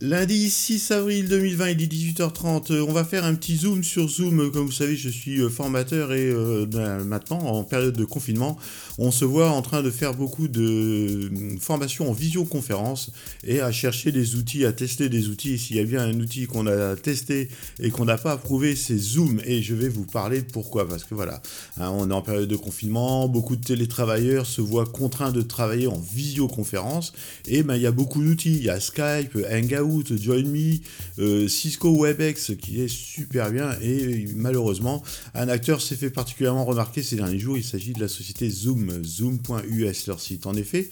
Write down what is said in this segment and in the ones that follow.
Lundi 6 avril 2020, il est 18h30. On va faire un petit zoom sur Zoom. Comme vous savez, je suis euh, formateur et euh, ben, maintenant, en période de confinement, on se voit en train de faire beaucoup de euh, formations en visioconférence et à chercher des outils, à tester des outils. S'il y a bien un outil qu'on a testé et qu'on n'a pas approuvé, c'est Zoom. Et je vais vous parler de pourquoi. Parce que voilà, hein, on est en période de confinement, beaucoup de télétravailleurs se voient contraints de travailler en visioconférence. Et ben, il y a beaucoup d'outils. Il y a Skype, Hangout. JoinMe, euh, Cisco WebEx qui est super bien et malheureusement un acteur s'est fait particulièrement remarquer ces derniers jours, il s'agit de la société Zoom, zoom.us leur site. En effet,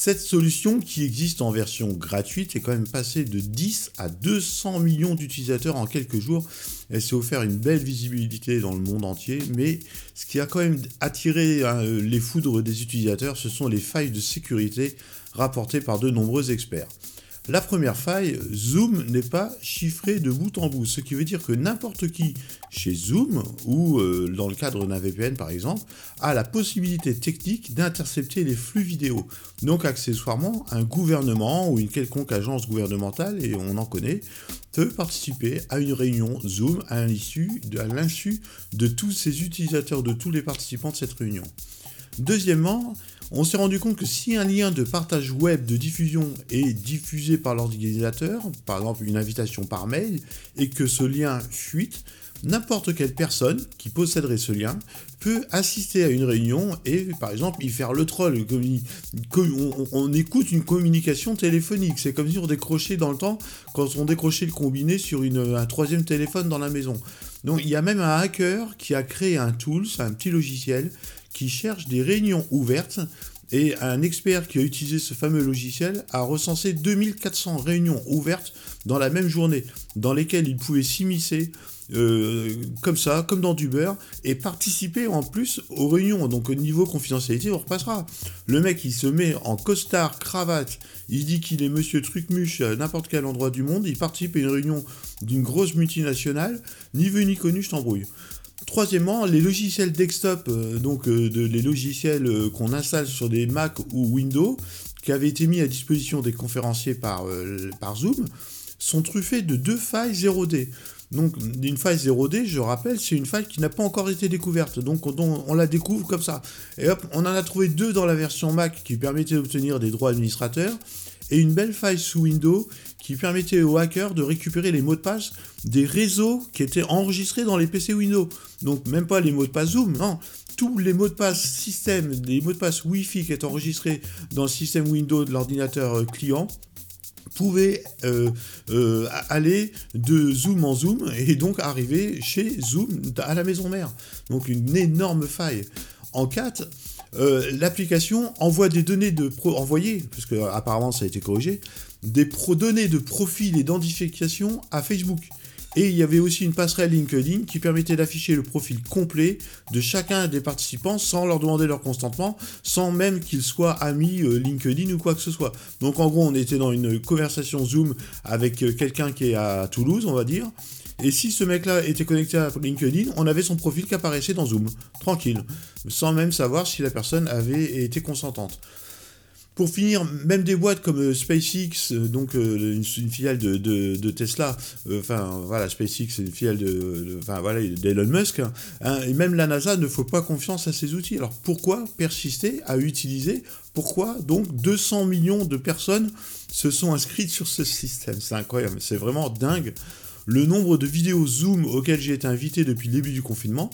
cette solution qui existe en version gratuite est quand même passée de 10 à 200 millions d'utilisateurs en quelques jours. Elle s'est offert une belle visibilité dans le monde entier, mais ce qui a quand même attiré hein, les foudres des utilisateurs, ce sont les failles de sécurité rapportées par de nombreux experts. La première faille, Zoom n'est pas chiffré de bout en bout, ce qui veut dire que n'importe qui chez Zoom, ou euh, dans le cadre d'un VPN par exemple, a la possibilité technique d'intercepter les flux vidéo. Donc accessoirement, un gouvernement ou une quelconque agence gouvernementale, et on en connaît, peut participer à une réunion Zoom à l'insu de tous ces utilisateurs, de tous les participants de cette réunion. Deuxièmement, on s'est rendu compte que si un lien de partage web de diffusion est diffusé par l'organisateur, par exemple une invitation par mail, et que ce lien fuite, n'importe quelle personne qui posséderait ce lien peut assister à une réunion et par exemple y faire le troll. On, écoute une communication téléphonique. C'est comme si on décrochait dans le temps quand on décrochait le combiné sur un troisième téléphone dans la maison. Donc il y a même un hacker qui a créé un tool, c'est un petit logiciel qui cherche des réunions ouvertes et un expert qui a utilisé ce fameux logiciel a recensé 2400 réunions ouvertes dans la même journée, dans lesquelles il pouvait s'immiscer euh, comme ça, comme dans du beurre, et participer en plus aux réunions. Donc au niveau confidentialité, on repassera. Le mec, il se met en costard, cravate, il dit qu'il est monsieur Trucmuche à n'importe quel endroit du monde, il participe à une réunion d'une grosse multinationale, ni vu ni connu, je t'embrouille. Troisièmement, les logiciels desktop, euh, donc euh, les logiciels euh, qu'on installe sur des Mac ou Windows, qui avaient été mis à disposition des conférenciers par, Zoom, sont truffés de deux failles 0D. Donc, une faille 0D, je rappelle, c'est une faille qui n'a pas encore été découverte. Donc, on, on, la découvre comme ça. Et hop, on en a trouvé deux dans la version Mac qui permettaient d'obtenir des droits administrateurs et une belle faille sous Windows qui permettait aux hackers de récupérer les mots de passe des réseaux qui étaient enregistrés dans les PC Windows. Donc même pas les mots de passe Zoom, non. Tous les mots de passe système, les mots de passe Wi-Fi qui étaient enregistrés dans le système Windows de l'ordinateur euh, client pouvaient euh, euh, aller de Zoom en Zoom et donc arriver chez Zoom à la maison mère. Donc une énorme faille. En 4, euh, l'application envoie des données de pro envoyées, parce que apparemment ça a été corrigé, des pro données de profil et d'identification à Facebook. Et il y avait aussi une passerelle LinkedIn qui permettait d'afficher le profil complet de chacun des participants sans leur demander leur consentement, sans même qu'ils soient amis euh, LinkedIn ou quoi que ce soit. Donc en gros, on était dans une conversation Zoom avec euh, quelqu'un qui est à Toulouse, on va dire, et si ce mec-là était connecté à LinkedIn, on avait son profil qui apparaissait dans Zoom, tranquille, sans même savoir si la personne avait été consentante. Pour finir, même des boîtes comme euh, SpaceX, euh, donc euh, une, filiale de, Tesla, enfin voilà, SpaceX c'est une filiale enfin d'Elon Musk, hein, et même la NASA ne faut pas confiance à ces outils. Alors pourquoi persister à utiliser? Pourquoi donc 200 millions de personnes se sont inscrites sur ce système? C'est incroyable, c'est vraiment dingue le nombre de vidéos Zoom auxquelles j'ai été invité depuis le début du confinement.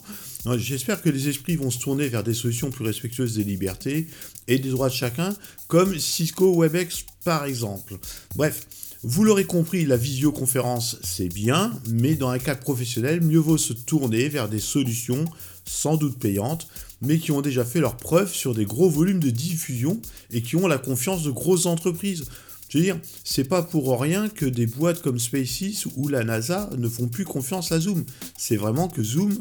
J'espère que les esprits vont se tourner vers des solutions plus respectueuses des libertés et des droits de chacun, comme Cisco WebEx par exemple. Bref, vous l'aurez compris, la visioconférence c'est bien, mais dans un cadre professionnel, mieux vaut se tourner vers des solutions sans doute payantes, mais qui ont déjà fait leur preuve sur des gros volumes de diffusion et qui ont la confiance de grosses entreprises. Je veux dire, c'est pas pour rien que des boîtes comme SpaceX ou la NASA ne font plus confiance à Zoom. C'est vraiment que Zoom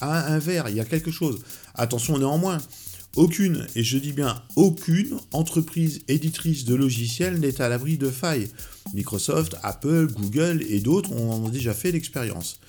a un verre, il y a quelque chose. Attention néanmoins, aucune, et je dis bien aucune, entreprise éditrice de logiciels n'est à l'abri de failles. Microsoft, Apple, Google et d'autres ont déjà fait l'expérience.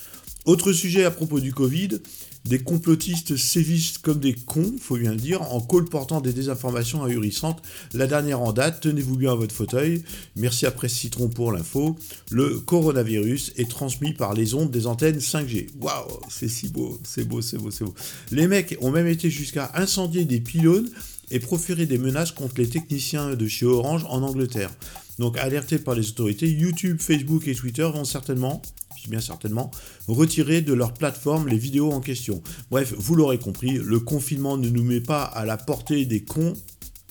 Autre sujet à propos du Covid, des complotistes sévissent comme des cons, faut bien le dire, en colportant des désinformations ahurissantes. La dernière en date, tenez-vous bien à votre fauteuil. Merci à Presse Citron pour l'info. Le coronavirus est transmis par les ondes des antennes 5G. Waouh, c'est si beau, c'est beau, c'est beau, c'est beau. Les mecs ont même été jusqu'à incendier des pylônes et proférer des menaces contre les techniciens de chez Orange en Angleterre. Donc alertés par les autorités, YouTube, Facebook et Twitter vont certainement bien certainement, retirer de leur plateforme les vidéos en question. Bref, vous l'aurez compris, le confinement ne nous met pas à la portée des cons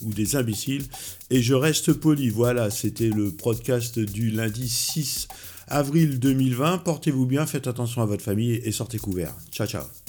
ou des imbéciles, et je reste poli. Voilà, c'était le podcast du lundi 6 avril 2020. Portez-vous bien, faites attention à votre famille et sortez couvert. Ciao, ciao.